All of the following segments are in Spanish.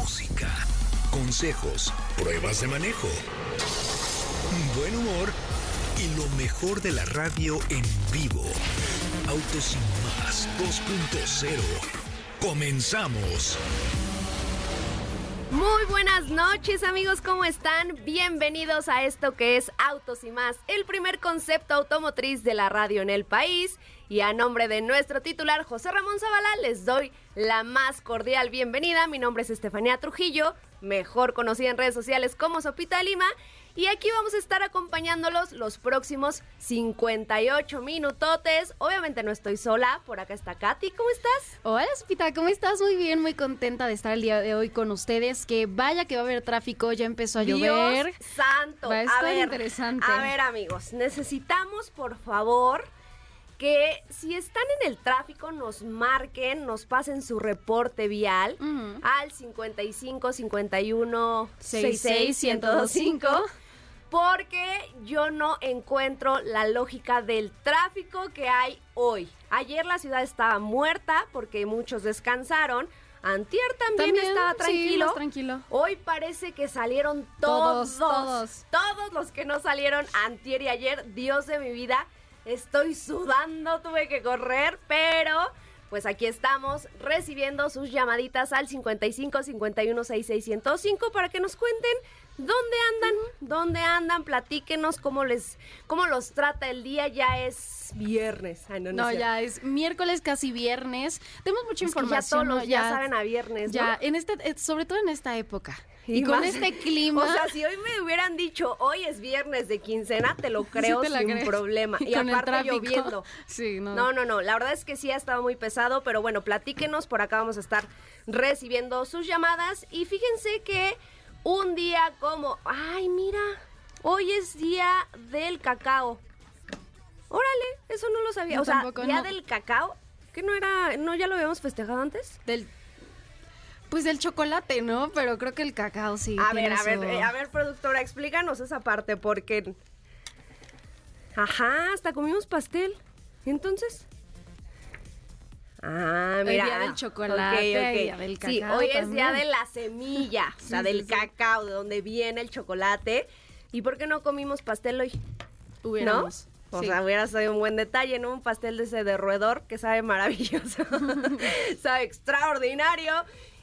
música, consejos, pruebas de manejo, buen humor y lo mejor de la radio en vivo. Autos más 2.0. Comenzamos. Muy buenas noches amigos, ¿cómo están? Bienvenidos a esto que es Autos y más, el primer concepto automotriz de la radio en el país. Y a nombre de nuestro titular José Ramón Zavala les doy la más cordial bienvenida. Mi nombre es Estefanía Trujillo, mejor conocida en redes sociales como Sopita Lima. Y aquí vamos a estar acompañándolos los próximos 58 minutotes. Obviamente no estoy sola, por acá está Katy, ¿cómo estás? Hola Sopita, ¿cómo estás? Muy bien, muy contenta de estar el día de hoy con ustedes. Que vaya que va a haber tráfico, ya empezó a llover. Dios santo. Va a estar interesante. A ver amigos, necesitamos por favor que si están en el tráfico nos marquen, nos pasen su reporte vial al 55 51 66 1025. porque yo no encuentro la lógica del tráfico que hay hoy. Ayer la ciudad estaba muerta porque muchos descansaron. Antier también, estaba sí, tranquilo. más tranquilo. Hoy parece que salieron todos, Todos, todos. todos los que no salieron antier y ayer. Dios de mi vida, estoy sudando, tuve que correr, pero pues aquí estamos recibiendo sus llamaditas al 55 51 66 105 para que nos cuenten dónde andan, dónde andan, platíquenos cómo les cómo los trata el día, ya es viernes. Ay, no, no, ya es miércoles, casi viernes. Tenemos mucha Es que ya información. todos ¿no? ya saben a viernes, ¿no? Ya, en este, eh, sobre todo en esta época. Y, Y con este clima. O sea, si hoy me hubieran dicho hoy es viernes de quincena, te lo sí creo te sin crees. problema. Y, aparte lloviendo. Sí, no. No, no, no. La verdad es que sí ha estado muy pesado, pero bueno, platíquenos. Por acá vamos a estar recibiendo sus llamadas. Y fíjense que un día como. ¡Ay, mira! Hoy es día del cacao. Órale, eso no lo sabía. O sea, tampoco, día no. del cacao. ¿Que no era. ¿No ya lo habíamos festejado antes? Del, pues del chocolate, ¿no? Pero creo que el cacao sí. A ver, a ver, su- eh, a ver, productora, explícanos esa parte, porque. Ajá, hasta comimos pastel. Entonces. Ah, El mira. día del chocolate, ok, ok. día del Sí, cacao hoy es día de la semilla, o sea, Sí, del sí, sí. cacao, de donde viene el chocolate. ¿Y por qué no comimos pastel hoy? Hubiéramos. O Sí. sea, hubiera sido un buen detalle, ¿no? Un pastel de ese de roedor que sabe maravilloso. sabe extraordinario.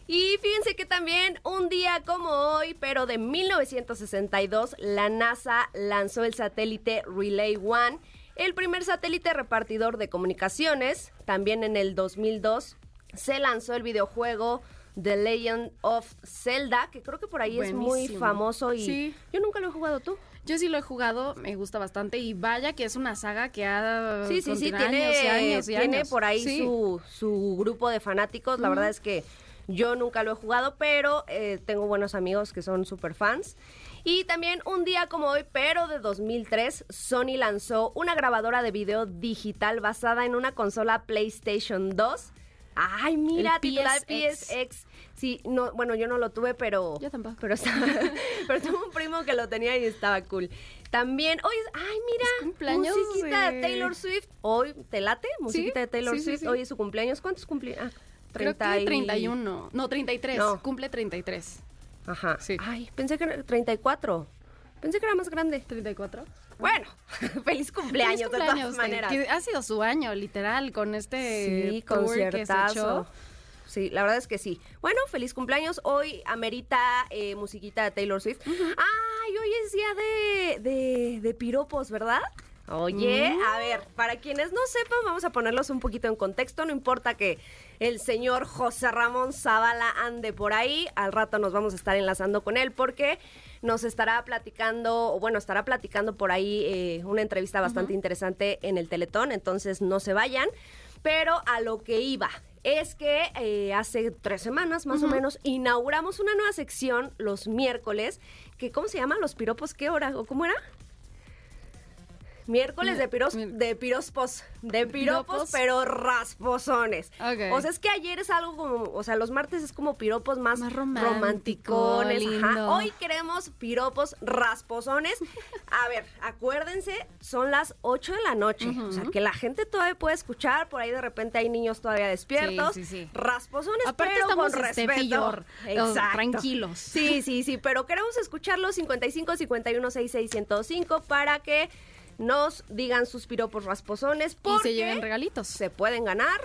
Y fíjense que también un día como hoy, pero de 1962, la NASA lanzó el satélite Relay One, el primer satélite repartidor de comunicaciones. También en el 2002 se lanzó el videojuego The Legend of Zelda, que creo que por ahí es muy famoso y Sí. yo nunca lo he jugado tú. Yo sí lo he jugado, me gusta bastante y vaya que es una saga que ha Sí, sí, sí, tiene, años y años y tiene años. por ahí Sí. su, su grupo de fanáticos. La verdad es que yo nunca lo he jugado, pero eh, tengo buenos amigos que son super fans. Y también un día como hoy, pero de 2003, Sony lanzó una grabadora de video digital basada en una consola PlayStation 2. Ay, mira, titular PSX. PSX. Sí, no, bueno, yo no lo tuve, pero. Yo tampoco. Pero, estaba, pero tuve un primo que lo tenía y estaba cool. También, hoy es. Ay, mira. Es cumpleaños Musiquita de de- Taylor Swift. Hoy, ¿te late? Musiquita de Taylor sí, Swift. sí. Hoy es su cumpleaños. ¿Cuántos cumpleaños? Ah, Creo 30 que y- 31. No, 33. No. Cumple 33. Ajá. Sí. Ay, pensé que era 34. Pensé que era más grande. ¿34? Bueno, feliz cumpleaños, Feliz de cumpleaños, todas maneras. que ha sido su año, literal, con este Sí, tour que se echó. sí, la verdad es que sí. Bueno, feliz cumpleaños. Hoy amerita eh, musiquita de Taylor Swift. Ay, hoy es día de, de, de piropos, ¿verdad? Oye, Mm. a ver, para quienes no sepan, vamos a ponerlos un poquito en contexto. No importa que el señor José Ramón Zavala ande por ahí, al rato nos vamos a estar enlazando con él porque nos estará platicando, o bueno, estará platicando por ahí eh, una entrevista bastante interesante en el Teletón, entonces no se vayan. Pero a lo que iba, es que eh, hace tres semanas más o menos inauguramos una nueva sección los miércoles, que ¿cómo se llama? Los piropos, ¿qué hora? ¿O cómo era? Miércoles de piros, de pirospos, de piropos, pero rasposones. O sea, es que ayer es algo como, o sea, los martes es como piropos más, Más romántico, romanticones. ajá. Hoy queremos piropos rasposones. A ver, acuérdense, son las 8 de la noche. O sea, que la gente todavía puede escuchar. Por ahí de repente hay niños todavía despiertos. Sí, sí, sí. Rasposones, Aparte pero estamos, con este, respeto. Fillor, Exacto. tranquilos. Sí, sí, sí, pero queremos escucharlos 55 51 66 105 para que nos digan sus piropos rasposones Y porque se lleven regalitos. se pueden ganar.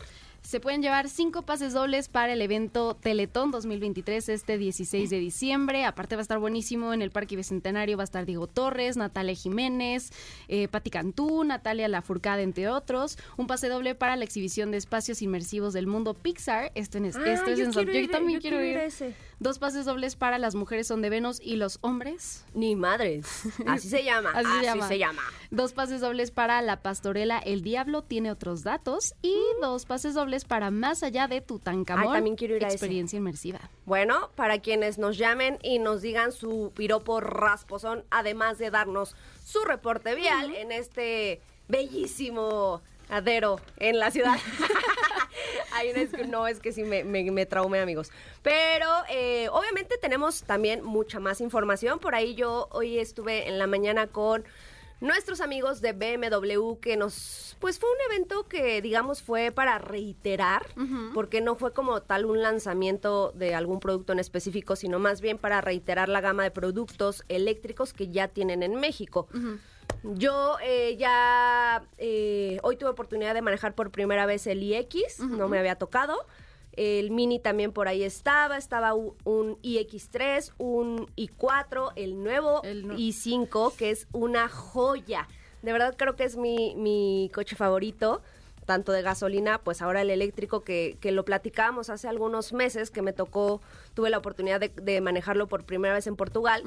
Se pueden llevar cinco pases dobles para el evento Teletón 2023 este 16 de diciembre. Aparte va a estar buenísimo en el Parque Bicentenario. Va a estar Diego Torres, Natalia Jiménez, eh, Pati Cantú, Natalia Lafourcade, entre otros. Un pase doble para la exhibición de espacios inmersivos del mundo Pixar. Esto, en, Ah, esto es yo en San- Yo también yo quiero ir ir. ese. Dos pases dobles para las mujeres son de Venus y los hombres. Ni madres. Así se llama. Así se llama. se llama. Dos pases dobles para la pastorela El Diablo tiene otros datos y dos pases dobles para Más allá de Tutankamón. Ay, también quiero ir a ese. experiencia inmersiva. Bueno, para quienes nos llamen y nos digan su piropo rasposón, además de darnos su reporte vial en este bellísimo adero en la ciudad. Ay, no, es que, no, es que sí me, me, me traumé, amigos. Pero eh, obviamente tenemos también mucha más información. Por ahí yo hoy estuve en la mañana con nuestros amigos de BMW que nos pues fue un evento que digamos fue para reiterar porque no fue como tal un lanzamiento de algún producto en específico sino más bien para reiterar la gama de productos eléctricos que ya tienen en México yo eh, ya eh, hoy tuve oportunidad de manejar por primera vez el iX, no me había tocado. El Mini también por ahí estaba, estaba un iX3, un i4, el nuevo El nu- i5, que es una joya. De verdad creo que es mi, mi coche favorito, tanto de gasolina, pues ahora el eléctrico que, que lo platicábamos hace algunos meses, que me tocó, tuve la oportunidad de, de manejarlo por primera vez en Portugal.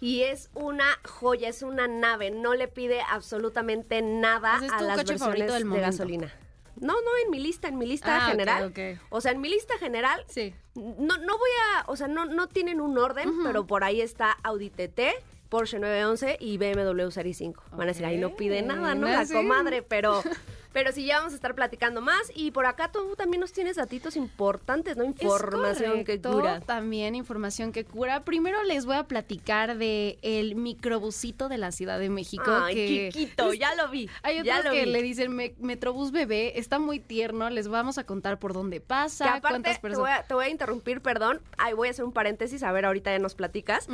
Y es una joya, es una nave, no le pide absolutamente nada es a las versiones del de gasolina. No, no, en mi lista, en mi lista Ah, general. ok. O sea, en mi lista general, Sí. no, no voy a, o sea, no, no tienen un orden, pero por ahí está Audi TT, Porsche 911 y BMW Series 5. Van a decir, ahí no pide nada, ¿no? Ah, La comadre, pero... Pero sí, ya vamos a estar platicando más. Y por acá tú también nos tienes datitos importantes, ¿no? Información Es que cura. También información que cura. Primero les voy a platicar de el microbusito de la Ciudad de México. Ay, que chiquito, ya lo vi. Hay otros que vi. le dicen me- Metrobús bebé, está muy tierno, les vamos a contar por dónde pasa, Que aparte, cuántas te voy, personas... a, te voy a interrumpir, perdón. Ahí voy a hacer un paréntesis, a ver, ahorita ya nos platicas.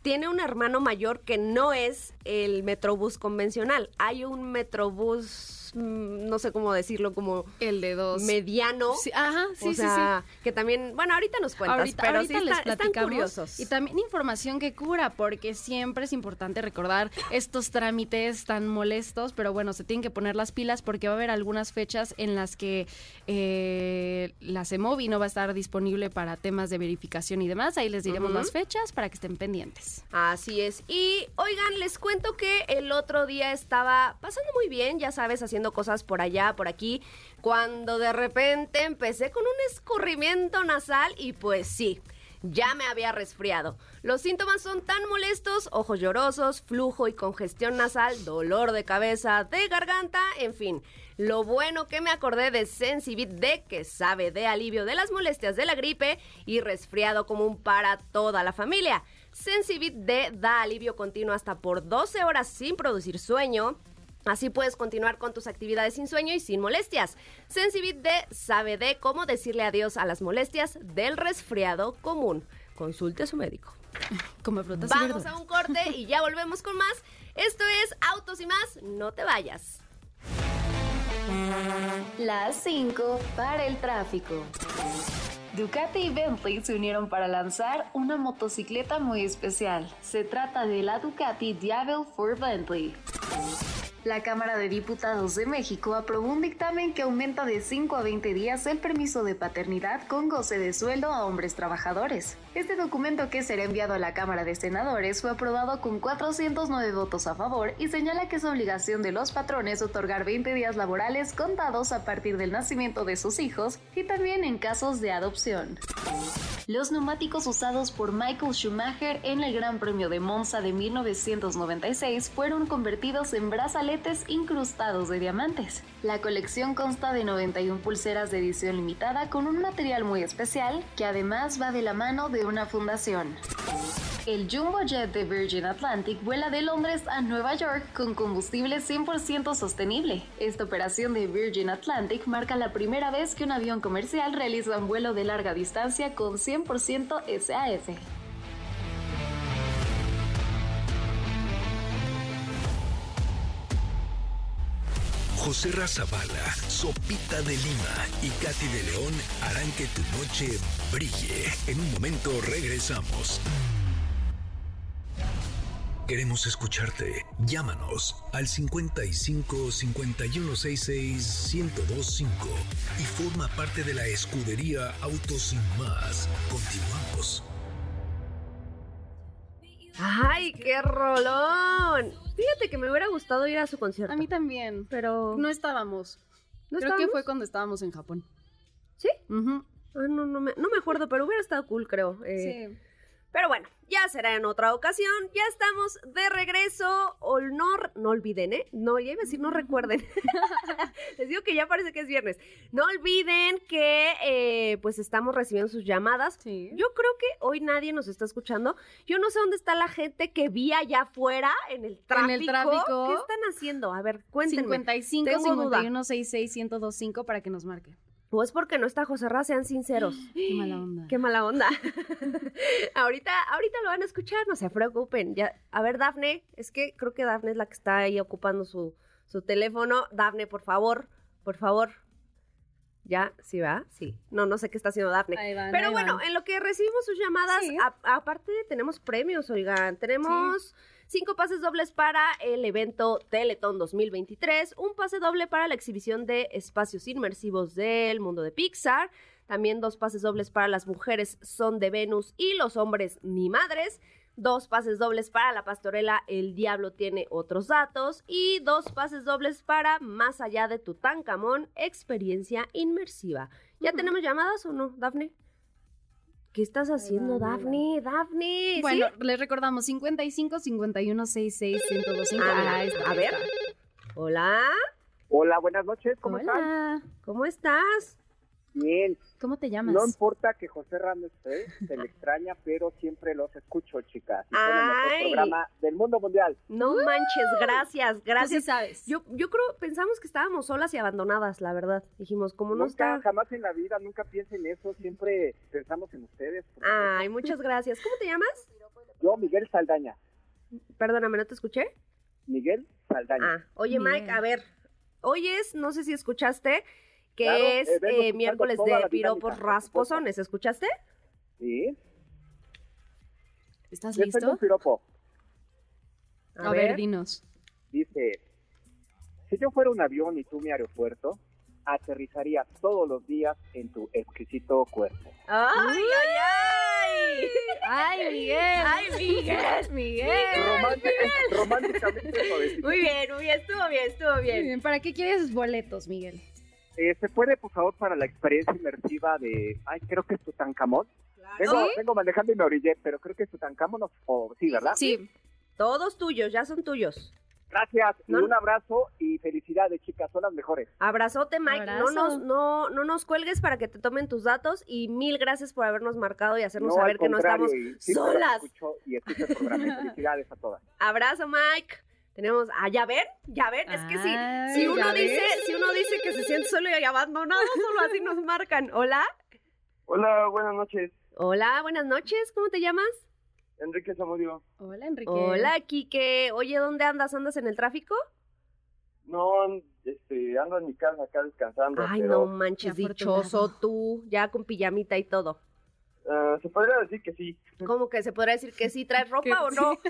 Tiene un hermano mayor que no es el Metrobús convencional. Hay un Metrobús, no sé cómo decirlo, como El de dos. mediano. Sí, ajá, sí, o sí, sea, que también, bueno, ahorita nos cuentas, ahorita, pero ahorita sí les está- están platicamos. curiosos. Y también información que cura, porque siempre es importante recordar estos trámites tan molestos, pero bueno, se tienen que poner las pilas porque va a haber algunas fechas en las que eh, la CEMOVI no va a estar disponible para temas de verificación y demás. Ahí les diremos las fechas para que estén pendientes. Así es. Y oigan, les cuento que el otro día estaba pasando muy bien, ya sabes, haciendo cosas por allá, por aquí, cuando de repente empecé con un escurrimiento nasal y pues sí. Ya me había resfriado. Los síntomas son tan molestos, ojos llorosos, flujo y congestión nasal, dolor de cabeza, de garganta, en fin. Lo bueno que me acordé de Sensibit D, que sabe de alivio de las molestias de la gripe y resfriado común para toda la familia. Sensibit D da alivio continuo hasta por 12 horas sin producir sueño. Así puedes continuar con tus actividades sin sueño y sin molestias. Sensibit D sabe de cómo decirle adiós a las molestias del resfriado común. Consulte a su médico. Como frutas y Vamos verduras. a un corte y ya volvemos con más. Esto es Autos y más, no te vayas. Las 5 para el tráfico. Ducati y Bentley se unieron para lanzar una motocicleta muy especial. Se trata de la Ducati Diavel for Bentley. La Cámara de Diputados de México aprobó un dictamen que aumenta de 5 a 20 días el permiso de paternidad con goce de sueldo a hombres trabajadores. Este documento que será enviado a la Cámara de Senadores fue aprobado con 409 votos a favor y señala que es obligación de los patrones otorgar 20 días laborales contados a partir del nacimiento de sus hijos y también en casos de adopción. Los neumáticos usados por Michael Schumacher en el Gran Premio de Monza de 1996 fueron convertidos en brazaletes incrustados de diamantes. La colección consta de 91 pulseras de edición limitada con un material muy especial que además va de la mano de una fundación. El Jumbo Jet de Virgin Atlantic vuela de Londres a Nueva York con combustible 100% sostenible. Esta operación de Virgin Atlantic marca la primera vez que un avión comercial realiza un vuelo de larga distancia con 100% SAF. José Razabala, Sopita de Lima y Katy de León harán que tu noche brille. En un momento regresamos. Queremos escucharte. Llámanos al 55 5166 1025 y forma parte de la escudería Autos sin más. Continuamos. ¡Ay, qué rolón! Fíjate que me hubiera gustado ir a su concierto. A mí también. Pero. No estábamos. ¿No Creo que fue cuando estábamos en Japón. ¿Sí? Ah, no, no, me, no me acuerdo, pero hubiera estado cool, creo. Eh, Sí. Pero bueno, ya será en otra ocasión. Ya estamos de regreso. O no, no olviden, ¿eh? No, ya iba a decir, no recuerden. Les digo que ya parece que es viernes. No olviden que eh, pues estamos recibiendo sus llamadas. Sí. Yo creo que hoy nadie nos está escuchando. Yo no sé dónde está la gente que vi allá afuera en el tráfico. En el tráfico. ¿Qué están haciendo? A ver, cuéntenme. 55 Tengo duda. 51 66 1025 para que nos Pues porque no está José Ra, sean sinceros. Qué mala onda. Qué mala onda. ahorita, ahorita lo van a escuchar, no se preocupen. Ya, a ver, Dafne, es que creo que Dafne es la que está ahí ocupando su, su teléfono. Dafne, por favor, por favor. ¿Ya? ¿Sí va? Sí. No, no sé qué está haciendo Dafne. Ahí van, Pero ahí bueno, van. en lo que recibimos sus llamadas, Sí. aparte tenemos premios, oigan. Tenemos cinco pases dobles para el evento Teletón 2023, un pase doble para la exhibición de espacios inmersivos del mundo de Pixar, también dos pases dobles para las mujeres son de Venus y los hombres ni madres, dos pases dobles para la pastorela El Diablo tiene otros datos y dos pases dobles para Más allá de Tutankamón, experiencia inmersiva. ¿Ya tenemos llamadas o no, Dafne? ¿Qué estás haciendo. Dafne? Dafne, ¿sí? Bueno, les recordamos 55 51 66 1025. Ah, Ahí está, a ver. está. Hola, Hola, buenas noches, ¿cómo? Hola. ¿cómo estás? Bien, ¿Cómo te llamas? no importa que José Ramos esté, se le extraña, pero siempre los escucho, chicas. Y son el programa del mundo mundial. No manches, gracias, sí gracias. sabes. Yo, yo creo, pensamos que estábamos solas y abandonadas, la verdad. Dijimos, como no nunca, está... jamás en la vida, nunca piensen eso, siempre pensamos en ustedes. Ay, muchas gracias. ¿Cómo te llamas? Yo, Miguel Saldaña. Perdóname, ¿no te escuché? Miguel Saldaña. Ah, oye. Mike, a ver, hoy es, no sé si escuchaste, que Claro, es eh, eh, miércoles de piropos rasposones, ¿escuchaste? ¿Sí? ¿Estás listo? un piropo. A, ver, dinos. Dice, si yo fuera un avión y tú mi aeropuerto, aterrizaría todos los días en tu exquisito cuerpo. ¡Ay, ay, ay! ¡Ay, Miguel! ¡Ay, Miguel! ¡Miguel! Románticamente. Muy bien, muy bien, estuvo bien, estuvo Muy bien. bien. ¿Para qué quieres boletos, Miguel? Eh, ¿Se puede, por favor, para la experiencia inmersiva de, ay, creo que es Tutankamón? Vengo, ¿Sí? vengo manejando y me orillé, pero creo que es Tutankamón o, o- sí, ¿verdad? Sí. Todos tuyos, ya son tuyos. Gracias, y un abrazo y felicidades, chicas, son las mejores. Abrazote, Mike. Abrazo. No nos, no, no nos cuelgues para que te tomen tus datos y mil gracias por habernos marcado y hacernos No, saber que no estamos y las solas. escucho y escucho el programa. y felicidades a todas. Abrazo, Mike. Tenemos, ah, ya ven, ya ven, es que si, Ay, si uno ¿ya dice, ves? si uno dice que se siente solo y abandonado, solo así nos marcan. Hola, Hola, buenas noches. hola, buenas noches, ¿cómo te llamas? Enrique Zamudio. Hola, Enrique. Hola, Kike. Oye, ¿dónde andas? ¿Andas en el tráfico? No, este, ando en mi casa acá descansando. Ay, pero, no manches, dichoso tú, ya con pijamita y todo. Ah, se podría decir que sí. ¿Cómo que se podría decir que sí traes ropa o no?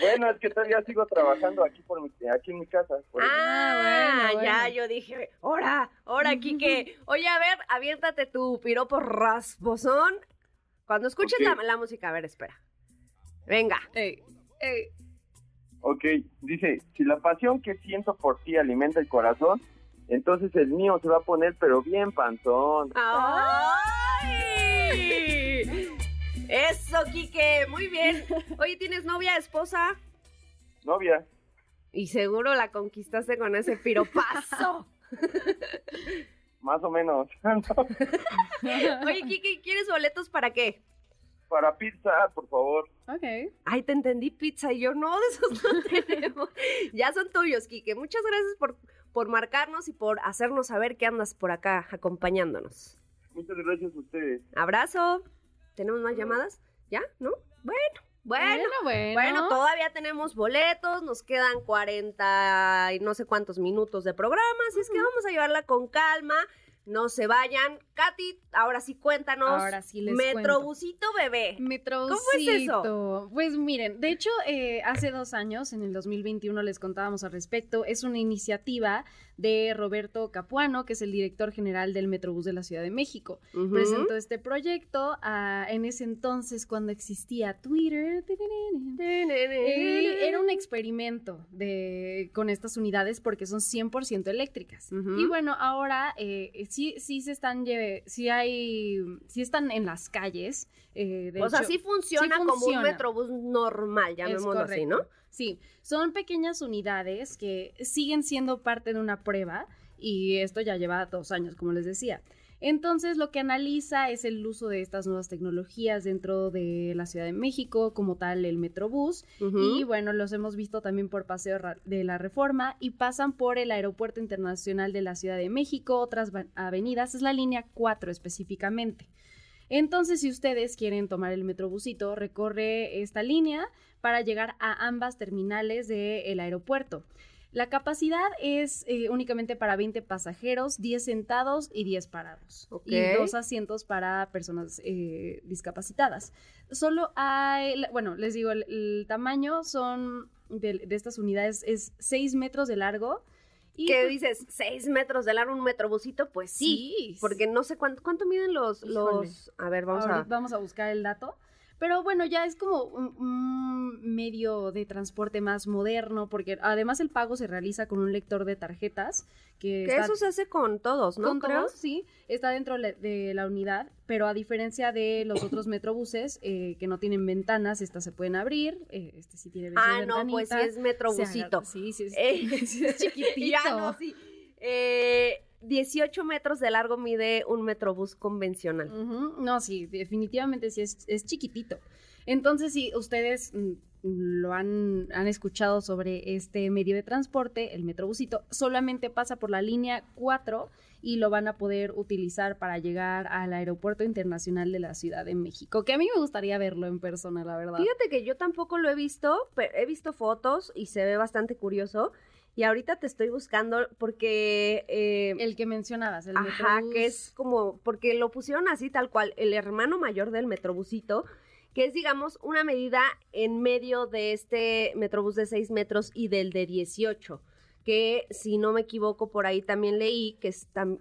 Bueno, es que todavía sigo trabajando aquí por mi, aquí en mi casa. por eso. Ah, bueno, ya, bueno. yo dije, ahora, ahora, Kike. Oye, a ver, aviéntate tu piropo rasposón. Cuando escuches Ok. la, la música, a ver, espera. Venga. Ey, ey. Ok, dice, si la pasión que siento por ti alimenta el corazón, entonces el mío se va a poner pero bien panzón. ¡Ay! Eso, Kike, muy bien. Oye, ¿tienes novia, esposa? Novia, Y seguro la conquistaste con ese piropazo. más o menos. Oye, Kike, ¿quieres boletos para qué? Para pizza, por favor. Ok. Ay, te entendí pizza y yo no, de esos no tenemos. Ya son tuyos, Kike. Muchas gracias por, por marcarnos y por hacernos saber que andas por acá acompañándonos. Muchas gracias a ustedes. Abrazo. ¿Tenemos más llamadas? ¿Ya? ¿No? Bueno, bueno. bueno. Bueno, todavía tenemos boletos, nos quedan 40 y no sé cuántos minutos de programa, así es que vamos a llevarla con calma. No se vayan. Katy, ahora sí cuéntanos. Ahora sí les Metrobusito bebé. Metrobusito. ¿Cómo es eso? Pues miren, de hecho, eh, hace dos años, en el 2021, les contábamos al respecto. Es una iniciativa de Roberto Capuano, que es el director general del Metrobús de la Ciudad de México. Presentó este proyecto ah, en ese entonces, cuando existía Twitter. Era un experimento de, con estas unidades porque son 100% eléctricas. Y bueno, ahora eh, sí, sí se están, sí hay, sí están en las calles. Eh, de o sea, sí funciona, como un metrobús normal, llamémoslo así, ¿no? Sí, son pequeñas unidades que siguen siendo parte de una prueba y esto ya lleva dos años, como les decía. Entonces, lo que analiza es el uso de estas nuevas tecnologías dentro de la Ciudad de México, como tal el Metrobús, y bueno, los hemos visto también por Paseo de la Reforma y pasan por el Aeropuerto Internacional de la Ciudad de México, otras avenidas, es la línea 4 específicamente. Entonces, si ustedes quieren tomar el Metrobusito, recorre esta línea para llegar a ambas terminales del aeropuerto. La capacidad es eh, únicamente para 20 pasajeros, 10 sentados y 10 parados. Y dos asientos para personas eh, discapacitadas. Solo hay, bueno, les digo, el, el tamaño son de, de estas unidades es 6 metros de largo. Y ¿Qué pues, dices? ¿Seis metros de largo un metrobusito? Pues sí. Sí, Porque no sé cuánto, cuánto miden los, Híjole. los. A ver, vamos a. vamos a buscar el dato. Pero bueno, ya es como un, un medio de transporte más moderno, porque además el pago se realiza con un lector de tarjetas que, Que está eso se hace con todos, ¿no? con Creo. todos, sí, está dentro de la unidad, pero a diferencia de los otros metrobuses eh, que no tienen ventanas, estas se pueden abrir, eh, este sí tiene versión Ah, no, pues sí es metrobusito. agarra- Sí, sí, es, Eh, sí es chiquitito. Ya no, sí. Eh, 18 metros de largo mide un metrobús convencional. No, sí, definitivamente sí es, es chiquitito. Entonces, si ustedes mm, lo han, han escuchado sobre este medio de transporte, el Metrobusito, solamente pasa por la línea 4 y lo van a poder utilizar para llegar al Aeropuerto Internacional de la Ciudad de México, que a mí me gustaría verlo en persona, la verdad. Fíjate que yo tampoco lo he visto, pero he visto fotos y se ve bastante curioso. Y ahorita te estoy buscando porque... eh, El que mencionabas, el Ajá, Metrobús. que es como, porque lo pusieron así tal cual, el hermano mayor del Metrobusito, que es, digamos, una medida en medio de este Metrobús de 6 metros y del de 18, que si no me equivoco, por ahí también leí que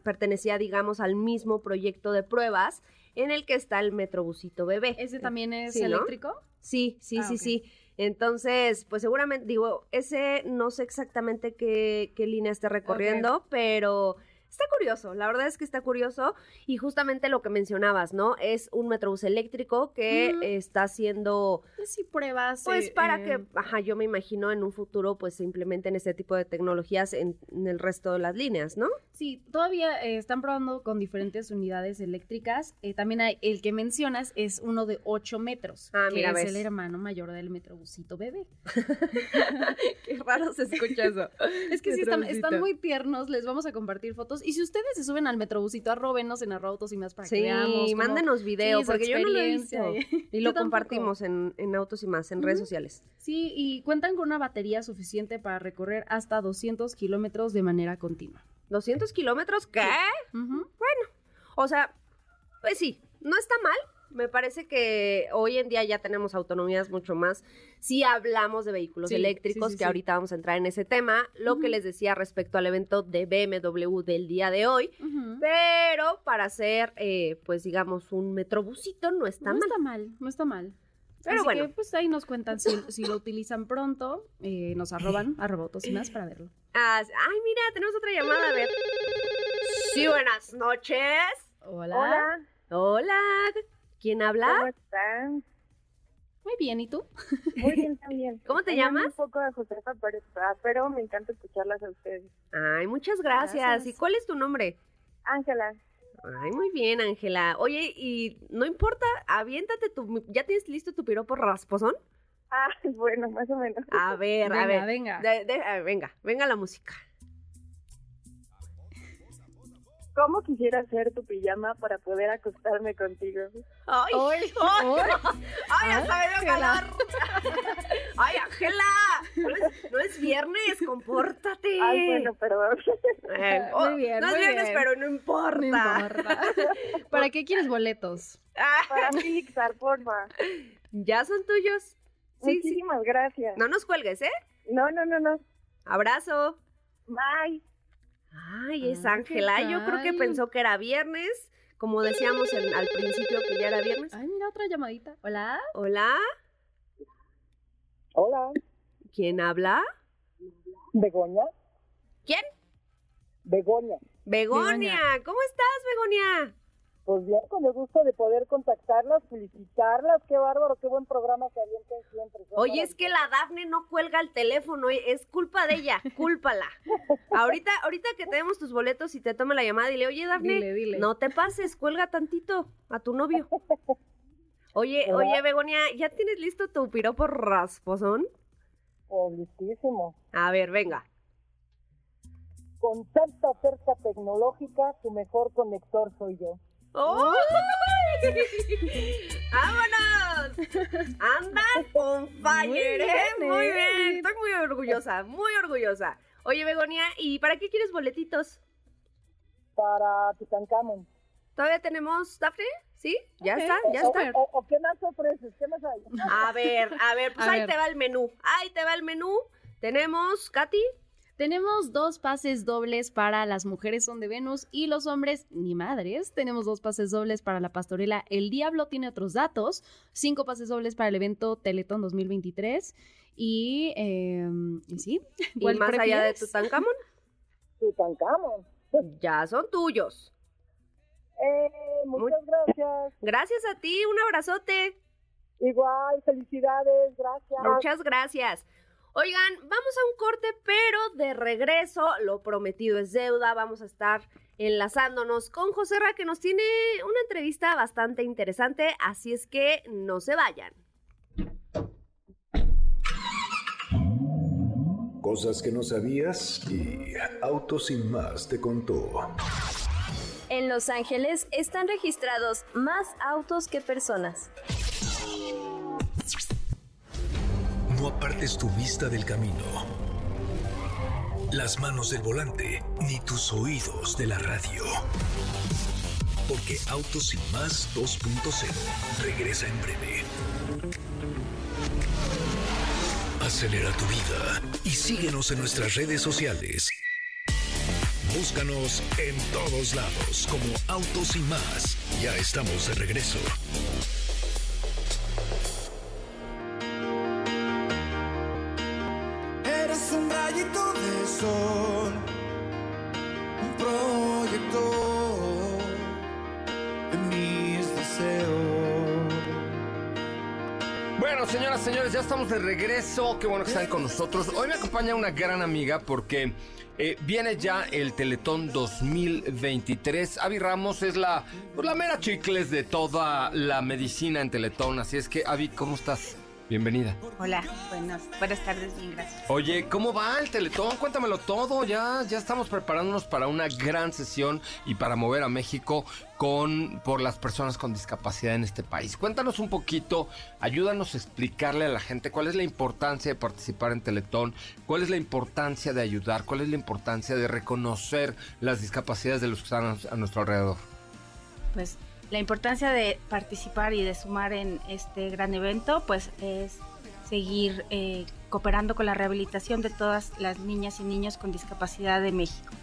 pertenecía, digamos, al mismo proyecto de pruebas en el que está el Metrobusito bebé. ¿Ese también es Sí, ¿no? eléctrico? Sí, sí, Ah, sí, sí. Entonces, pues seguramente, digo, ese no sé exactamente qué, qué línea esté recorriendo, pero está curioso, la verdad es que está curioso y justamente lo que mencionabas, ¿no? Es un metrobús eléctrico que está haciendo, Pues sí, pruebas. pues eh, para eh, que, ajá, yo me imagino en un futuro pues se implementen este tipo de tecnologías en, en el resto de las líneas, ¿no? Sí, todavía eh, están probando con diferentes unidades eléctricas. Eh, también hay, el que mencionas es uno de 8 metros, Ah, que mira, es ves. el hermano mayor del Metrobusito bebé. Qué raro se escucha eso. Es que sí, están, están muy tiernos. Les vamos a compartir fotos. Y si ustedes se suben al metrobusito, arrobenos en arroba autos y más para Sí, que veamos. mándenos video, sí, su porque yo no lo he visto. Y lo compartimos en, en Autos y Más, en redes sociales. Sí, y cuentan con una batería suficiente para recorrer hasta 200 kilómetros de manera continua. ¿200 kilómetros? ¿Qué? Ujú. O sea, pues sí, no está mal. Me parece que hoy en día ya tenemos autonomías mucho más. Si hablamos de vehículos Sí, eléctricos, sí, sí, que ahorita vamos a entrar en ese tema, lo que les decía respecto al evento de BMW del día de hoy. Pero para hacer, eh, pues digamos, un metrobusito no está no mal. está mal, no está mal. Pero Así bueno. que pues ahí nos cuentan si, si lo utilizan pronto, eh, nos arroban, arroba autos y más para verlo. Ah, ay, mira, tenemos otra llamada, a ver. Sí, buenas noches. Hola. Hola. ¿Quién habla? están? Muy bien, ¿y tú? Muy bien también. ¿Cómo te llamas? Un poco de Josefa, pero, ah, pero me encanta escucharlas a ustedes. Ay, muchas gracias. Gracias. ¿Y cuál es tu nombre? Ángela, Ay, muy bien, Ángela. Oye, y no importa, aviéntate tu... ¿Ya tienes listo tu piropo rasposón? ah, bueno, más o menos. A ver, a ver. venga. De- de- a ver, venga, venga la música. ¿Cómo quisiera hacer tu pijama para poder acostarme contigo? ¡Ay! Ay, ¡Ay! ay. ¡Ay, hasta me dio Ángela. calor! ¡Ay, Ángela! No es, no es viernes, compórtate. Ay, bueno, perdón. Eh, Muy bien, No es muy viernes, bien. pero no importa. No importa. ¿Para qué quieres boletos? Ah, Para Pixar, porfa. ¿Ya son tuyos? Sí, sí. Muchísimas gracias. No nos cuelgues, ¿eh? No, no, no, no. Abrazo. Bye. Ay, es Ah, Ángela. ¿qué Yo creo que pensó que era viernes. Como decíamos en- al principio que ya era viernes. Ay, mira otra llamadita. Hola. Hola, Hola, ¿quién habla? Begoña. ¿Quién? Begoña. Begonia. Begoña. ¿Cómo estás, Begonia? Pues bien, con el gusto de poder contactarlas, felicitarlas. Qué bárbaro, qué buen programa que avientan siempre. Son Oye, es que la Dafne no cuelga el teléfono, eh, es culpa de ella, cúlpala. ahorita, ahorita que tenemos tus boletos y te tome la llamada, dile, oye, Dafne, Dile, dile. no te pases, cuelga tantito a tu novio. Oye, ¿Verdad? oye, Begonia, ¿ya tienes listo tu piropo rasposón? Oh, listísimo. A ver, venga. Con tanta oferta tecnológica, tu mejor conector soy yo. ¡Oh! ¡Vámonos! Andas con fire, Muy ¿eh? bien, Muy bien. Estoy muy orgullosa, muy orgullosa. Oye, Begonia, ¿y para qué quieres boletitos? Para Tutankamón. ¿Todavía tenemos, Dafne? ¿Sí? ¿Ya está? ¿Ya O, está? o- o qué más ofreces? ¿Qué más hay? A ver, a ver, pues A ahí ver. te va el menú. Ahí te va el menú. Tenemos, Katy. Tenemos dos pases dobles para las mujeres son de Venus y los hombres ni madres. Tenemos dos pases dobles para la pastorela El Diablo tiene otros datos. Cinco pases dobles para el evento Teletón 2023. Y, eh, y sí. Y ¿cuál más allá de? Tutankamón, Tutankamón. ya son tuyos. Eh, muchas gracias. Gracias a ti, un abrazote. Igual, felicidades, gracias. Muchas gracias. Oigan, vamos a un corte, pero de regreso, lo prometido es deuda. Vamos a estar enlazándonos con José Ra, que nos tiene una entrevista bastante interesante, así es que no se vayan. Cosas que no sabías y Auto Sin Más te contó. En Los Ángeles están registrados más autos que personas. No apartes tu vista del camino, las manos del volante, ni tus oídos de la radio. Porque Autos Sin Más 2.0 regresa en breve. Acelera tu vida y síguenos en nuestras redes sociales. Búscanos en todos lados como Autos y más. Ya estamos de regreso. Un proyecto de mis deseos. Bueno, señoras, señores, ya estamos de regreso. Qué bueno que están con nosotros. Hoy me acompaña una gran amiga porque eh, viene ya el Teletón 2023. Avi Ramos es la, pues, la mera chicles de toda la medicina en Teletón. Así es que, Avi, ¿cómo estás? Bienvenida. Hola, buenas, buenas tardes, bien, gracias. Oye, ¿cómo va el Teletón? Cuéntamelo todo. Ya, ya estamos preparándonos para una gran sesión y para mover a México con por las personas con discapacidad en este país. Cuéntanos un poquito, ayúdanos a explicarle a la gente cuál es la importancia de participar en Teletón, cuál es la importancia de ayudar, cuál es la importancia de reconocer las discapacidades de los que están a nuestro alrededor. Pues la importancia de participar y de sumar en este gran evento, pues es seguir eh, cooperando con la rehabilitación de todas las niñas y niños con discapacidad de México.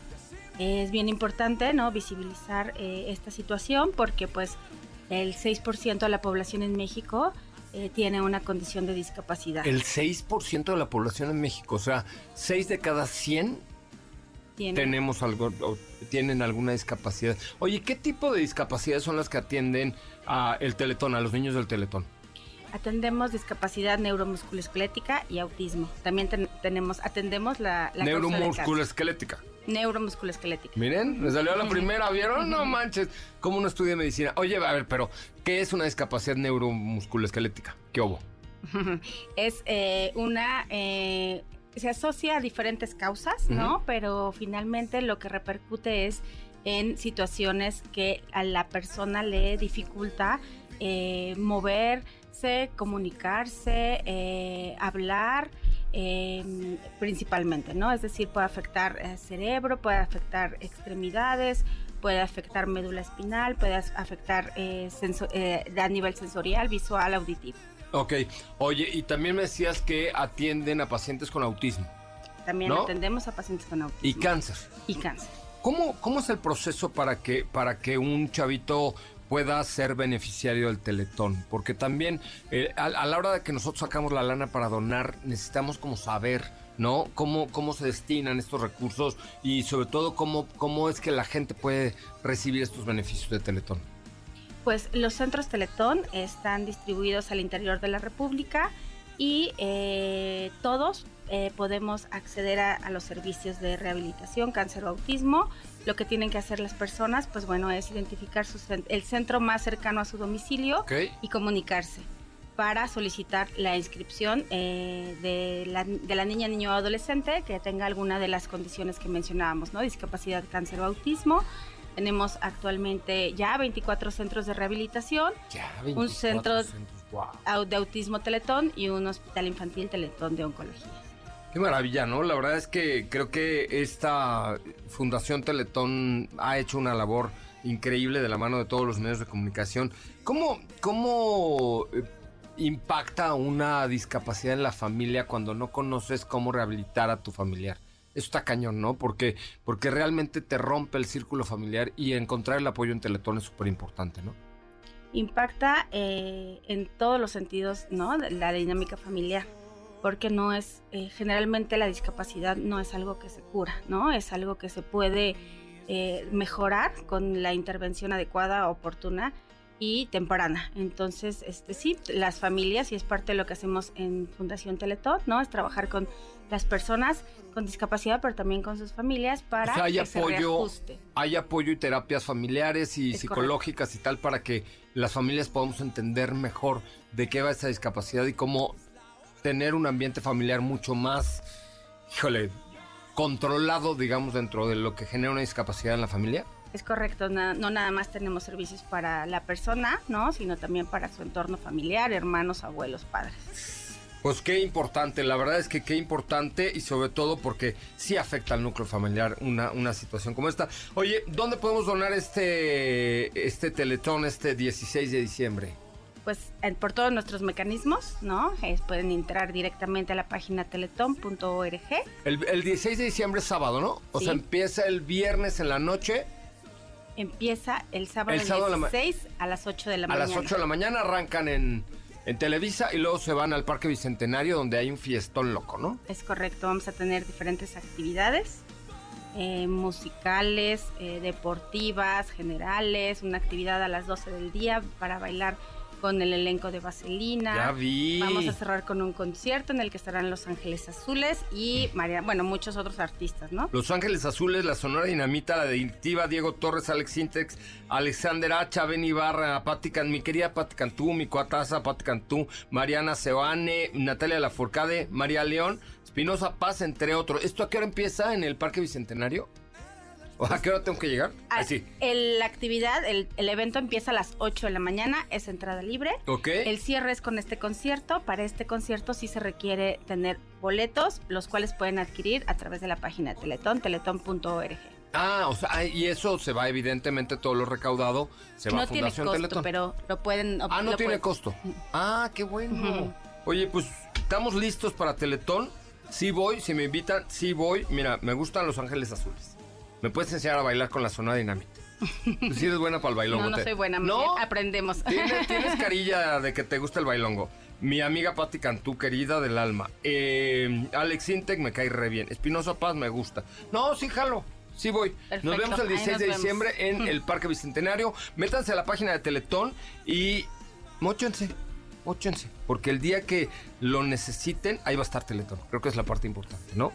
Es bien importante ¿no? visibilizar eh, esta situación porque pues el 6% de la población en México eh, tiene una condición de discapacidad. El 6% de la población en México, o sea, 6 de cada 100 Tiene- tenemos algo, o tienen alguna discapacidad. Oye, ¿qué tipo de discapacidades son las que atienden a el Teletón, a los niños del Teletón? Atendemos discapacidad neuromusculoesquelética y autismo. También ten- tenemos, atendemos la, la. Neuromusculoesquelética. Neuromusculoesquelética. Miren, me salió la primera, ¿vieron? No manches. Como uno estudia medicina. Oye, a ver, pero, ¿qué es una discapacidad neuromusculoesquelética? ¿Qué hubo? es eh, una eh, se asocia a diferentes causas, ¿no? Pero finalmente lo que repercute es en situaciones que a la persona le dificulta eh, moverse, comunicarse, eh, hablar. eh, principalmente, ¿no? Es decir, puede afectar eh, cerebro, puede afectar extremidades, puede afectar médula espinal, puede afectar eh, eh, a nivel sensorial, visual, auditivo. Ok. Oye, y también me decías que atienden a pacientes con autismo También ¿No? atendemos a pacientes con autismo y cáncer. y cáncer. ¿Cómo, ¿Cómo es el proceso para que, para que un chavito pueda ser beneficiario del Teletón? Porque también eh, a, a la hora de que nosotros sacamos la lana para donar, necesitamos como saber, ¿no? Cómo, cómo se destinan estos recursos y sobre todo cómo, cómo es que la gente puede recibir estos beneficios de Teletón. Pues los centros Teletón están distribuidos al interior de la República y eh, todos eh, podemos acceder a, a los servicios de rehabilitación, cáncer o autismo. Lo que tienen que hacer las personas, pues bueno, es identificar su el centro más cercano a su domicilio y comunicarse para solicitar la inscripción eh, de, la, de la niña, niño o adolescente que tenga alguna de las condiciones que mencionábamos, ¿no? Discapacidad, cáncer o autismo. Tenemos actualmente ya 24 centros de rehabilitación, Ya, un 24 centro centros, wow. au- de autismo Teletón y un hospital infantil Teletón de oncología. Qué maravilla, ¿no? La verdad es que creo que esta Fundación Teletón ha hecho una labor increíble de la mano de todos los medios de comunicación. ¿Cómo, cómo eh, impacta una discapacidad en la familia cuando no conoces cómo rehabilitar a tu familiar? Eso está cañón, ¿no? Porque, porque realmente te rompe el círculo familiar y encontrar el apoyo en Teletón es súper importante, ¿no? impacta eh, en todos los sentidos, ¿no? La dinámica familiar, porque no es, eh, generalmente la discapacidad no es algo que se cura, ¿no? Es algo que se puede eh, mejorar con la intervención adecuada, oportuna y temprana. Entonces, este sí, las familias, y es parte de lo que hacemos en Fundación Teletón, ¿no? Es trabajar con las personas con discapacidad, pero también con sus familias para O sea, hay que se apoyo, reajuste. hay apoyo y terapias familiares y Es psicológicas y tal para que las familias podamos entender mejor de qué va esa discapacidad y cómo tener un ambiente familiar mucho más, híjole, controlado, digamos, dentro de lo que genera una discapacidad en la familia. Es correcto, na- no nada más tenemos servicios para la persona, ¿no? Sino también para su entorno familiar, hermanos, abuelos, padres. Pues qué importante, la verdad es que qué importante y sobre todo porque sí afecta al núcleo familiar una, una situación como esta. Oye, ¿dónde podemos donar este, este teletón este 16 de diciembre? Pues en- por todos nuestros mecanismos, ¿no? Es- pueden entrar directamente a la página teleton.org. El, el 16 de diciembre es sábado, ¿no? O Sí. sea, empieza el viernes en la noche, Empieza el sábado, El sábado a la ma- 16 a las 8 de la a mañana. las 8 de la mañana arrancan en, en Televisa y luego se van al Parque Bicentenario donde hay un fiestón loco, ¿no? Es correcto, vamos a tener diferentes actividades eh, musicales, eh, deportivas, generales, una actividad a las 12 del día para bailar con el elenco de Vaselina. Ya vi. Vamos a cerrar con un concierto en el que estarán Los Ángeles Azules y María, bueno, muchos otros artistas, ¿no? Los Ángeles Azules, la Sonora Dinamita, la Adictiva, Diego Torres, Alex Sintex, Alexander Hacha, Ben Ibarra, Patti Can- mi querida Patti Cantú, mi cuataza Cantú, Mariana Sebane, Natalia Lafourcade, María León, Espinosa Paz, entre otros. ¿Esto a qué hora empieza en el Parque Bicentenario? ¿O a qué hora tengo que llegar? Ah, Así. el- la actividad, el, el evento empieza a las 8 de la mañana, es entrada libre. Ok. El cierre es con este concierto. Para este concierto sí se requiere tener boletos, los cuales pueden adquirir a través de la página de Teletón, teletón.org. Ah, o sea, y eso se va, evidentemente, todo lo recaudado se va No a tiene Fundación costo, Teletón. pero lo pueden... Ah, no tiene pueden- costo. Ah, qué bueno. Oye, pues estamos listos para Teletón. Sí voy, si me invitan, sí voy. Mira, me gustan Los Ángeles Azules. ¿Me puedes enseñar a bailar con la zona dinamita? Tú sí eres buena para el bailongo. No, no te- soy buena, No, aprendemos. tienes, tienes carilla de que te gusta el bailongo. Mi amiga Patti Cantú, querida del alma. Eh, Alex Intec me cae re bien. Espinosa Paz me gusta. No, sí, jalo. Sí voy. Nos vemos el ahí 16 nos de diciembre en el Parque Bicentenario. Métanse a la página de Teletón y mochense. Mochense. Porque el día que lo necesiten, ahí va a estar Teletón. Creo que es la parte importante, ¿no?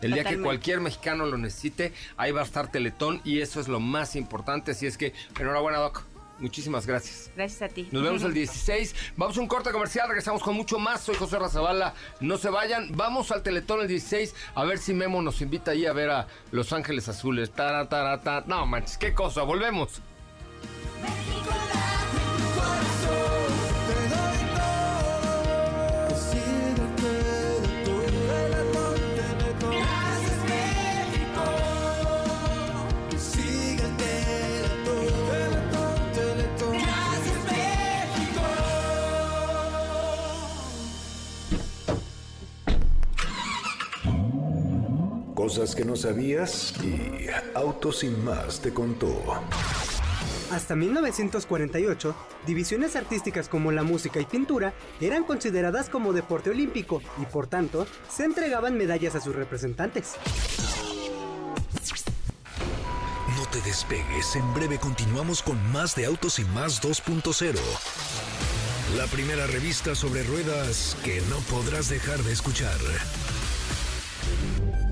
El día que cualquier mexicano lo necesite, ahí va a estar Teletón y eso es lo más importante. Así es que, enhorabuena, Doc. Muchísimas gracias. Gracias a ti. Nos vemos el 16. Vamos a un corte comercial, regresamos con mucho más. Soy José Razabala. No se vayan. Vamos al Teletón el 16 a ver si Memo nos invita ahí a ver a Los Ángeles Azules. Tara, tara, ta. No manches, qué cosa. Volvemos. Cosas que no sabías y Auto Sin Más te contó. Hasta 1948, divisiones artísticas como la música y pintura eran consideradas como deporte olímpico y por tanto se entregaban medallas a sus representantes. No te despegues, en breve continuamos con más de Autos y Más 2.0. La primera revista sobre ruedas que no podrás dejar de escuchar.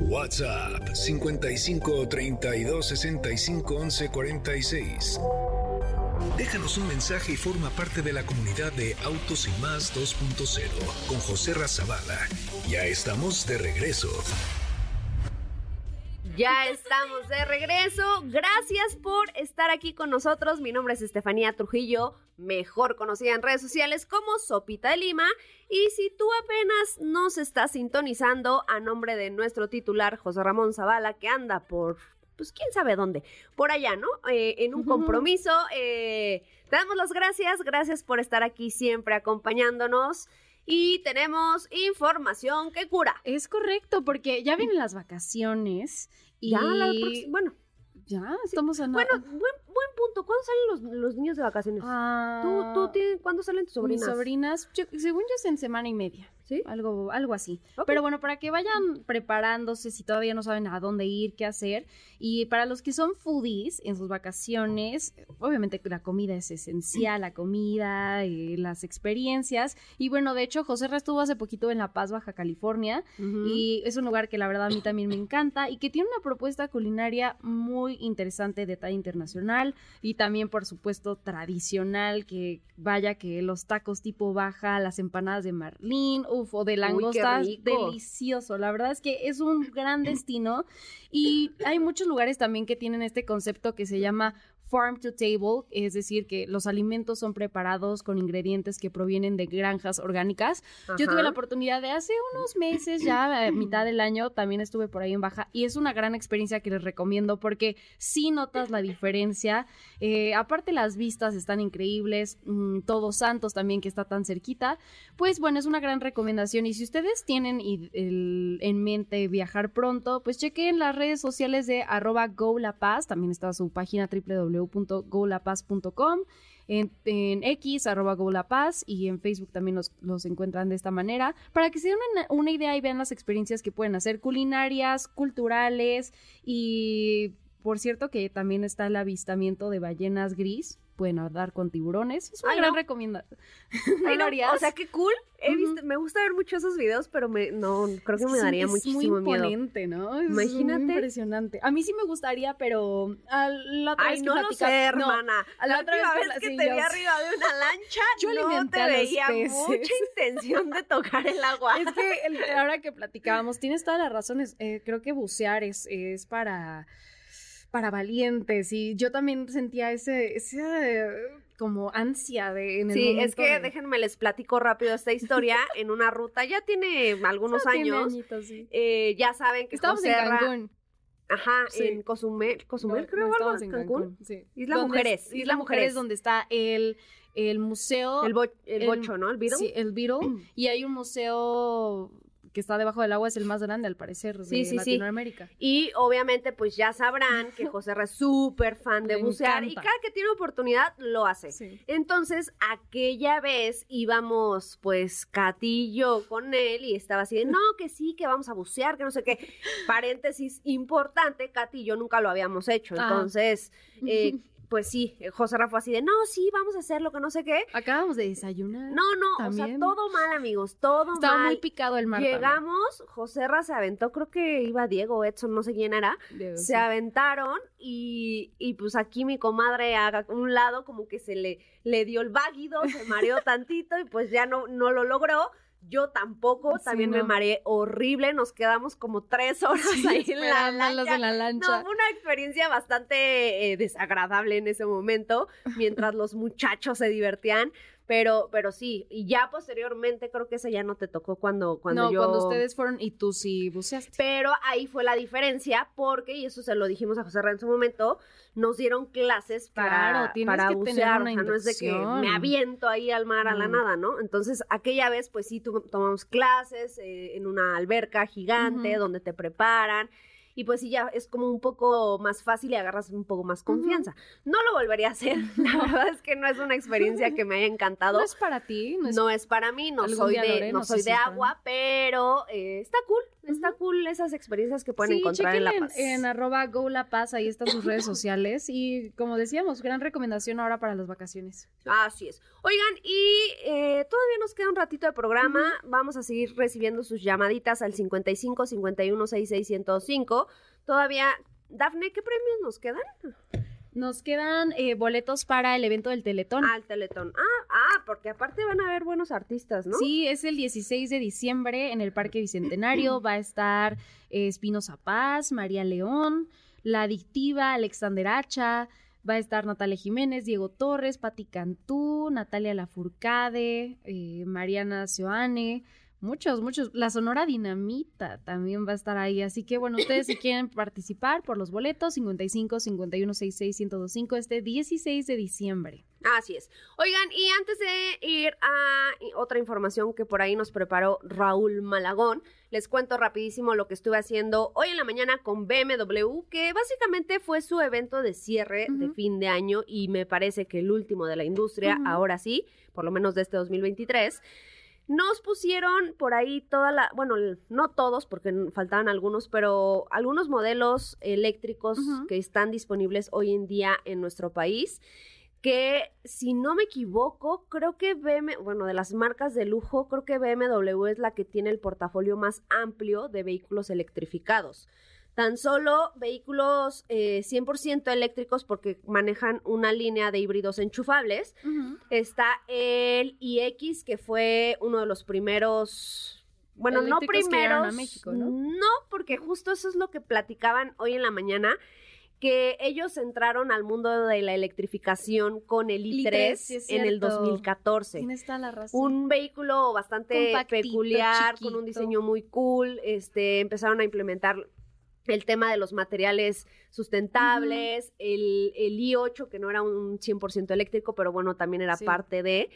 WhatsApp 55 32 65 11 46. Déjanos un mensaje y forma parte de la comunidad de Autos y Más 2.0 con José Razabala. Ya estamos de regreso. Ya estamos de regreso. Gracias por estar aquí con nosotros. Mi nombre es Estefanía Trujillo, mejor conocida en redes sociales como Sopita de Lima. Y si tú apenas nos estás sintonizando, a nombre de nuestro titular José Ramón Zavala, que anda por, pues quién sabe dónde, por allá, ¿no? Eh, en un compromiso. eh, te damos las gracias. Gracias por estar aquí siempre acompañándonos. Y tenemos información que cura. Es correcto, porque ya vienen las vacaciones y... Ya, la bueno. Ya, estamos a nada. Bueno, buen, buen punto. ¿Cuándo salen los, los niños de vacaciones? ¿Tú, tú tienes, ¿Cuándo salen tus sobrinas? Mis sobrinas, yo- según yo es en semana y media. ¿Sí? Algo, algo así. Pero bueno, para que vayan preparándose si todavía no saben a dónde ir, qué hacer. Y para los que son foodies en sus vacaciones, obviamente la comida es esencial, la comida, las experiencias. Y bueno, de hecho, José estuvo hace poquito en La Paz, Baja California. Y es un lugar que la verdad a mí también me encanta y que tiene una propuesta culinaria muy interesante de talla internacional y también, por supuesto, tradicional, que vaya que los tacos tipo baja, las empanadas de marlín, uf, o de langosta, rico. delicioso. La verdad es que es un gran destino y hay muchos lugares también que tienen este concepto que se llama farm to table, es decir, que los alimentos son preparados con ingredientes que provienen de granjas orgánicas. Yo Ajá. tuve la oportunidad de hace unos meses, ya a mitad del año, también estuve por ahí en Baja y es una gran experiencia que les recomiendo porque sí notas la diferencia. Eh, aparte las vistas están increíbles, mm, Todos Santos también que está tan cerquita. Pues bueno, es una gran recomendación y si ustedes tienen el- en mente viajar pronto, pues chequen las redes sociales de arroba golapaz, también está su página www.golapaz.com. En, en X, arroba golapaz, y en Facebook también los, los encuentran de esta manera, para que se den una, una idea y vean las experiencias que pueden hacer culinarias, culturales, y por cierto que también está el avistamiento de ballenas gris, puede nadar con tiburones. Es una Ay, gran no. recomendación. Lo no, harías? O sea, qué cool. He visto, me gusta ver mucho esos videos, pero me, no, creo que me Es- daría es muchísimo muy miedo. imponente, ¿no? Es Imagínate. muy impresionante. A mí sí me gustaría, pero a la otra Ay, vez que no lo platica- sé, no, hermana. a la, la otra vez vez que que, pla- te sí, vi arriba de una lancha, Yo no te veía peces. mucha intención de tocar el agua. Es que el- ahora que platicábamos, tienes todas las razones. Eh, creo que bucear es, es para, para valientes y yo también sentía ese, ese eh, como ansia de en el Sí, es que de- déjenme les platico rápido esta historia en una ruta, ya tiene algunos Ya tiene años. añitos, sí. Eh, ya saben que Estábamos en Cancún. Ajá, Sí. en Cozumel, Cozumel No, creo, no, en Cancún. Cancún, sí. Isla Mujeres, es- Isla Mujeres. donde está el, el museo. El, bo- el bocho, ¿no? El Beatle. Sí, el Beatle. y hay un museo que está debajo del agua, es el más grande al parecer de Sí, sí, sí. Latinoamérica. Y obviamente, pues ya sabrán que José R. es súper fan de Le bucear y cada que tiene oportunidad lo hace. Sí. Entonces, aquella vez íbamos, pues, Katy y yo con él y estaba así de, no, que sí, que vamos a bucear, que no sé qué. Paréntesis importante, Katy y yo nunca lo habíamos hecho. Ah. Entonces, eh, pues sí, José Rafa fue así de, no, sí, vamos a hacer lo que no sé qué. Acabamos de desayunar. No, no, o sea, todo mal, amigos, todo Estaba mal. muy picado el mar. Llegamos, José Ra se aventó, creo que iba Diego, Edson, no sé quién era. Diego, se sí. aventaron y, y pues aquí mi comadre a un lado como que se le, le dio el váguido, se mareó tantito y pues ya no, no lo logró. Yo tampoco, Sí, también me mareé horrible, nos quedamos como tres horas Sí, ahí en la lancha. en la lancha. No, fue una experiencia bastante eh, desagradable en ese momento, mientras los muchachos se divertían, pero, pero sí, y ya posteriormente creo que ese ya no te tocó cuando, cuando no, yo... cuando ustedes fueron y tú sí buceaste. Pero ahí fue la diferencia porque, y eso se lo dijimos a José Ra en su momento, nos dieron clases para, Claro, tienes para que tener bucear, una o sea, no es de que me aviento ahí al mar a la Mm. nada, ¿no? Entonces, aquella vez, pues sí, tu- tomamos clases eh, en una alberca gigante donde te preparan. Y pues sí, ya es como un poco más fácil y agarras un poco más confianza. No lo volvería a hacer. La verdad es que no es una experiencia que me haya encantado. No es para ti, no No es para mí, no soy de, no soy de agua, pero eh, está cool, está cool esas experiencias que pueden sí, encontrar en La Paz. en, arroba go La Paz, ahí están sus redes sociales. Y como decíamos, gran recomendación ahora para las vacaciones. Así es. Oigan, y eh, todavía nos queda un ratito de programa. Vamos a seguir recibiendo sus llamaditas al 55 51 66 105. Todavía, Dafne, ¿qué premios nos quedan? Nos quedan eh, boletos para el evento del Teletón. Al Teletón. Ah, ah, porque aparte van a haber buenos artistas, ¿no? Sí, es el 16 de diciembre en el Parque Bicentenario. Va a estar eh, Espinosa Paz, María León, La Adictiva, Alexander Hacha. Va a estar Natalia Jiménez, Diego Torres, Pati Cantú, Natalia Lafourcade, eh, Mariana Seoane. Muchos, muchos. La Sonora Dinamita también va a estar ahí. Así que, bueno, ustedes si quieren participar por los boletos, 55 51 66 1025 este 16 de diciembre. Así es. Oigan, y antes de ir a otra información que por ahí nos preparó Raúl Malagón, les cuento rapidísimo lo que estuve haciendo hoy en la mañana con BMW, que básicamente fue su evento de cierre de fin de año y me parece que el último de la industria, ahora sí, por lo menos de este 2023. Nos pusieron por ahí toda la, bueno, no todos porque faltaban algunos, pero algunos modelos eléctricos que están disponibles hoy en día en nuestro país que si no me equivoco, creo que BMW, bueno, de las marcas de lujo, creo que BMW es la que tiene el portafolio más amplio de vehículos electrificados. Tan solo vehículos eh, 100% eléctricos porque manejan una línea de híbridos enchufables. Está el iX, que fue uno de los primeros, bueno, no primeros. México, ¿no? No, porque justo eso es lo que platicaban hoy en la mañana, que ellos entraron al mundo de la electrificación con el I3, i3, sí es en el cierto. 2014. Tienes toda la razón. Un vehículo bastante Compactito, peculiar, con un diseño muy cool. Este, empezaron a implementar el tema de los materiales sustentables, el, el i8, que no era un 100% eléctrico, pero bueno, también era Sí. parte de.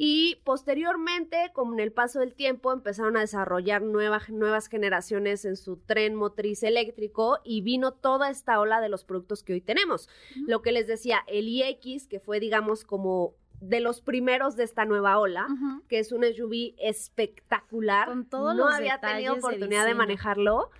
Y posteriormente, con el paso del tiempo, empezaron a desarrollar nuevas, nuevas generaciones en su tren motriz eléctrico y vino toda esta ola de los productos que hoy tenemos. Lo que les decía, el iX, que fue, digamos, como de los primeros de esta nueva ola, que es un SUV espectacular. Con todos no los había tenido de oportunidad de manejarlo.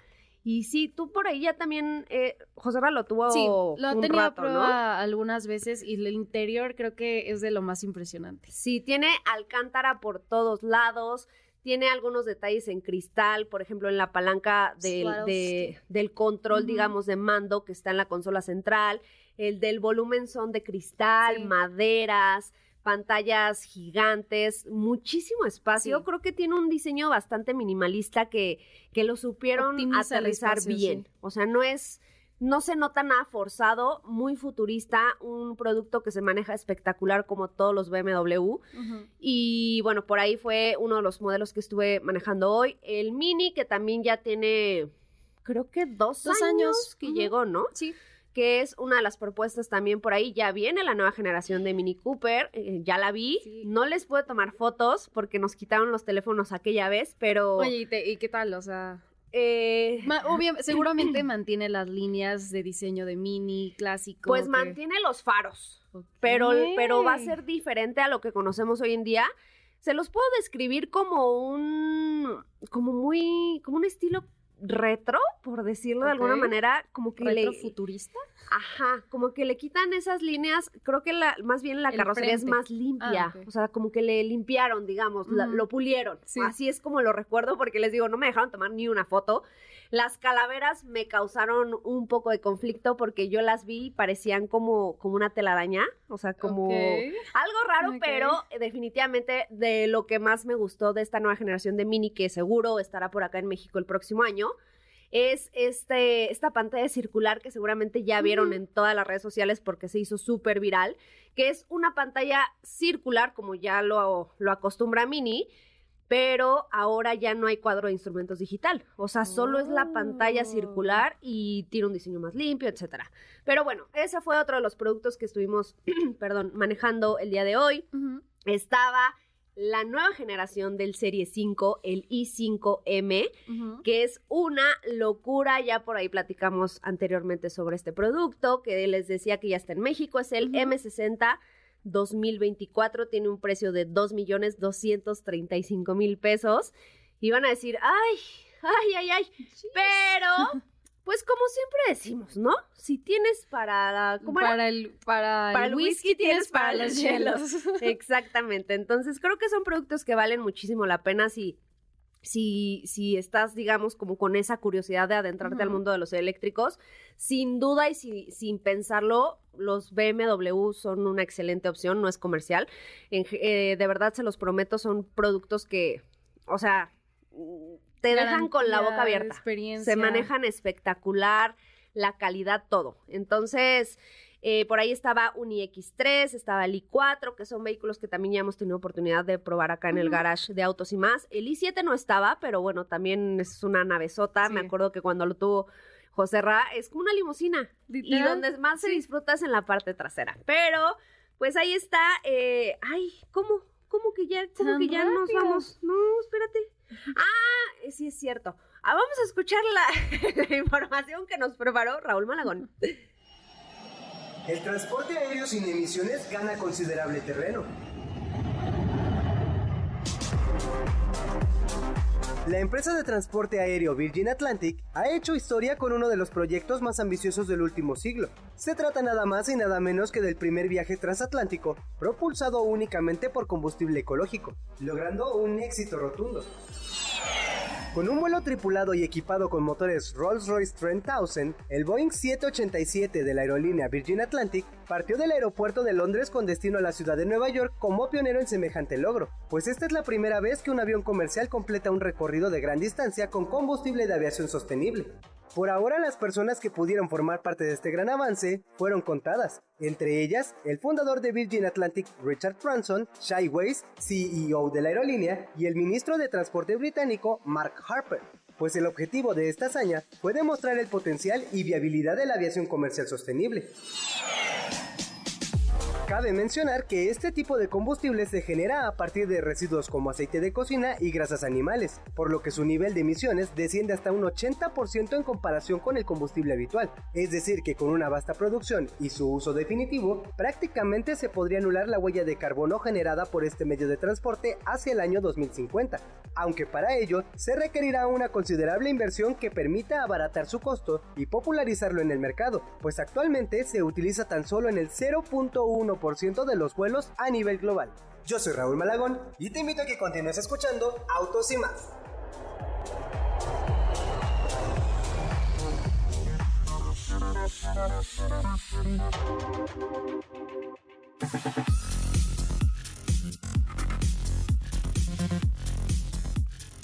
Y sí, tú por ahí ya también, eh, José lo tuvo Sí, lo un tenía a rato, ¿no? prueba algunas veces y el interior creo que es de lo más impresionante. Sí, tiene alcántara por todos lados, tiene algunos detalles en cristal, por ejemplo, en la palanca del, de- del control, digamos, de mando que está en la consola central. El del volumen son de cristal, Sí. maderas, pantallas gigantes, muchísimo espacio. Sí. Creo que tiene un diseño bastante minimalista que, que lo supieron Optimiza aterrizar espacio, bien. sí. O sea, no es... No se nota nada forzado, muy futurista, un producto que se maneja espectacular como todos los BMW. Y bueno, por ahí fue uno de los modelos que estuve manejando hoy. El Mini, que también ya tiene, creo que dos, Dos años, años, que llegó, ¿no? Sí. Que es una de las propuestas también por ahí. Ya viene la nueva generación de Mini Cooper. eh, ya la vi. Sí. No les pude tomar fotos porque nos quitaron los teléfonos aquella vez, pero... Oye, ¿y, te- y qué tal? O sea, eh, ma- seguramente mantiene las líneas de diseño de mini, clásico. pues que- mantiene los faros. pero, pero va a ser diferente a lo que conocemos hoy en día. Se los puedo describir como un, como muy, como un estilo retro, por decirlo de alguna manera, como que le, ¿Retrofuturista? ajá, como que le quitan esas líneas, creo que la, más bien la El carrocería es más limpia, Ah, o sea, como que le limpiaron, digamos, la- lo pulieron, Sí. así es como lo recuerdo, porque les digo, no me dejaron tomar ni una foto, las calaveras me causaron un poco de conflicto porque yo las vi y parecían como, como una telaraña, o sea, como algo raro, pero definitivamente de lo que más me gustó de esta nueva generación de Mini, que seguro estará por acá en México el próximo año, es este, esta pantalla circular que seguramente ya vieron en todas las redes sociales porque se hizo súper viral, que es una pantalla circular, como ya lo, lo acostumbra Mini, pero ahora ya no hay cuadro de instrumentos digital. O sea, solo es la pantalla Oh. circular y tiene un diseño más limpio, etcétera. Pero bueno, ese fue otro de los productos que estuvimos, perdón, manejando el día de hoy. Estaba la nueva generación del Serie 5, el i5M, Ujú. que es una locura. Ya por ahí platicamos anteriormente sobre este producto, que les decía que ya está en México. Es el Ujú. M60 2024, tiene un precio de 2.235.000 pesos. Y van a decir, ay, ay, ay, ay. Pero, pues como siempre decimos, ¿no? Si tienes para... ¿cómo era? Para el, para, Para el whisky tienes para los hielos. Exactamente. Entonces, creo que son productos que valen muchísimo la pena si, si, si estás, digamos, como con esa curiosidad de adentrarte al mundo de los eléctricos. Sin duda y si- sin pensarlo, los BMW son una excelente opción, no es comercial. En eh, de verdad, se los prometo, son productos que, o sea, te dejan con la boca abierta. experiencia. Se manejan espectacular, la calidad, todo. Entonces, eh, por ahí estaba un iX3, estaba el i4, que son vehículos que también ya hemos tenido oportunidad de probar acá en el garage de autos y más. El i7 no estaba, pero bueno, también es una navezota. Me Sí. acuerdo que cuando lo tuvo José Ra, es como una limusina. Y donde más se disfruta es en la parte trasera. Pero, pues ahí está. eh, ay, ¿cómo? ¿Cómo que ya, cómo Tan que ya nos vamos? No, espérate. Ah, sí es cierto. Ah, vamos a escuchar la, la información que nos preparó Raúl Malagón. El transporte aéreo sin emisiones gana considerable terreno. La empresa de transporte aéreo Virgin Atlantic ha hecho historia con uno de los proyectos más ambiciosos del último siglo. Se trata nada más y nada menos que del primer viaje transatlántico propulsado únicamente por combustible ecológico, logrando un éxito rotundo. Con un vuelo tripulado y equipado con motores Rolls-Royce 3000, el Boeing 787 de la aerolínea Virgin Atlantic partió del aeropuerto de Londres con destino a la ciudad de Nueva York como pionero en semejante logro, pues esta es la primera vez que un avión comercial completa un recorrido de gran distancia con combustible de aviación sostenible. Por ahora las personas que pudieron formar parte de este gran avance fueron contadas, entre ellas el fundador de Virgin Atlantic Richard Branson, Shai Weiss, CEO de la aerolínea, y el ministro de Transporte británico Mark Harper. Pues el objetivo de esta hazaña fue demostrar el potencial y viabilidad de la aviación comercial sostenible. Cabe mencionar que este tipo de combustible se genera a partir de residuos como aceite de cocina y grasas animales, por lo que su nivel de emisiones desciende hasta un 80% en comparación con el combustible habitual. Es decir, que con una vasta producción y su uso definitivo, prácticamente se podría anular la huella de carbono generada por este medio de transporte hacia el año 2050, aunque para ello se requerirá una considerable inversión que permita abaratar su costo y popularizarlo en el mercado, pues actualmente se utiliza tan solo en el 0.1% de los vuelos a nivel global. Yo soy Raúl Malagón y te invito a que continúes escuchando Autos y más.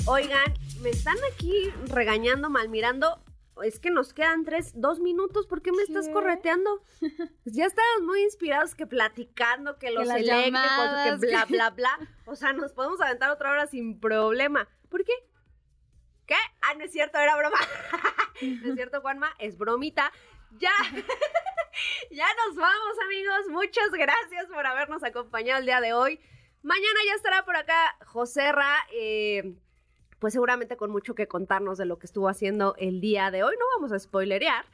Oigan, me están aquí regañando, mal mirando. Es que nos quedan tres, dos minutos. ¿Por qué me estás correteando? Pues ya estábamos muy inspirados que platicando, que los eléctricos, llamadas, que bla, bla, bla. O sea, nos podemos aventar otra hora sin problema. ¿Por qué? ¿Qué? Ah, no es cierto, era broma. no es cierto, Juanma, es bromita. Ya, ya nos vamos, amigos. Muchas gracias por habernos acompañado el día de hoy. Mañana ya estará por acá Joserra, eh, pues seguramente con mucho que contarnos de lo que estuvo haciendo el día de hoy. No vamos a spoilerear.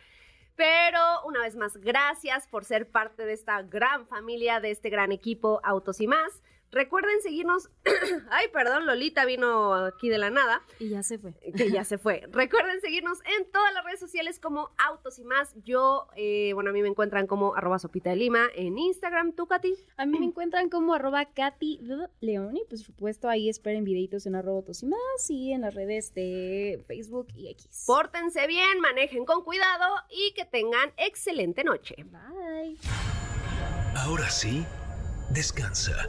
Pero una vez más, gracias por ser parte de esta gran familia, de este gran equipo Autos y más. Recuerden seguirnos. Ay, perdón, Lolita vino aquí de la nada. Y ya se fue. Que ya se fue. Recuerden seguirnos en todas las redes sociales como Autos y más. Yo, eh, bueno, a mí me encuentran como arroba sopita de lima en Instagram. ¿Tú, Katy? A mí me encuentran como arroba Katy. León y pues, por supuesto ahí esperen videitos en arroba autos y más y en las redes de Facebook y X. Pórtense bien, manejen con cuidado y que tengan excelente noche. Bye. Ahora sí, descansa.